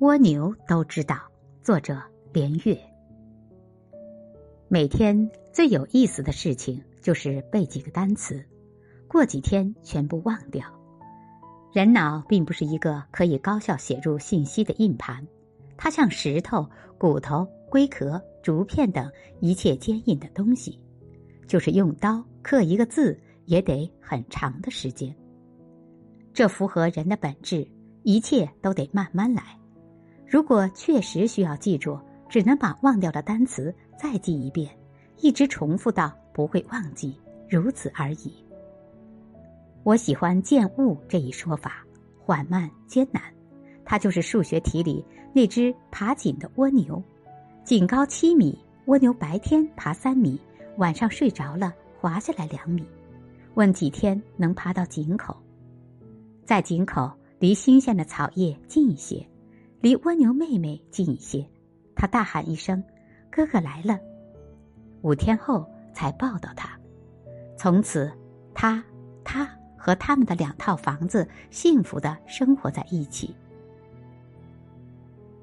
蜗牛都知道。作者：连月。每天最有意思的事情就是背几个单词，过几天全部忘掉。人脑并不是一个可以高效写入信息的硬盘，它像石头、骨头、龟壳、竹片等一切坚硬的东西，就是用刀刻一个字也得很长的时间。这符合人的本质，一切都得慢慢来。如果确实需要记住，只能把忘掉的单词再记一遍，一直重复到不会忘记，如此而已。我喜欢“见物”这一说法，缓慢艰难，它就是数学题里那只爬井的蜗牛，井高七米，蜗牛白天爬三米，晚上睡着了滑下来两米，问几天能爬到井口？在井口离新鲜的草叶近一些。离蜗牛妹妹近一些，他大喊一声：“哥哥来了！”五天后才抱到他。从此，他、他和他们的两套房子幸福的生活在一起。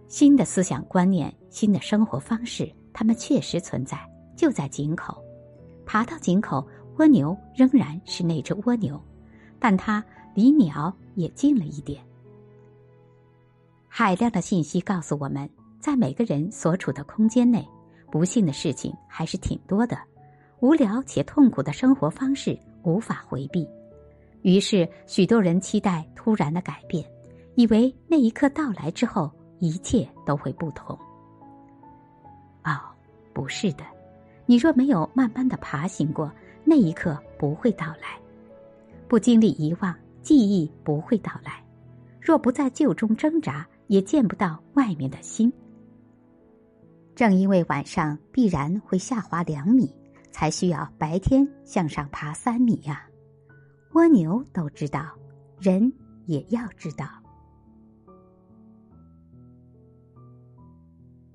新的思想观念、新的生活方式，他们确实存在，就在井口。爬到井口，蜗牛仍然是那只蜗牛，但它离鸟也近了一点。海量的信息告诉我们，在每个人所处的空间内，不幸的事情还是挺多的，无聊且痛苦的生活方式无法回避。于是，许多人期待突然的改变，以为那一刻到来之后，一切都会不同。哦，不是的，你若没有慢慢的爬行过，那一刻不会到来；不经历遗忘，记忆不会到来；若不在旧中挣扎。也见不到外面的星。正因为晚上必然会下滑两米，才需要白天向上爬三米呀。蜗牛都知道，人也要知道。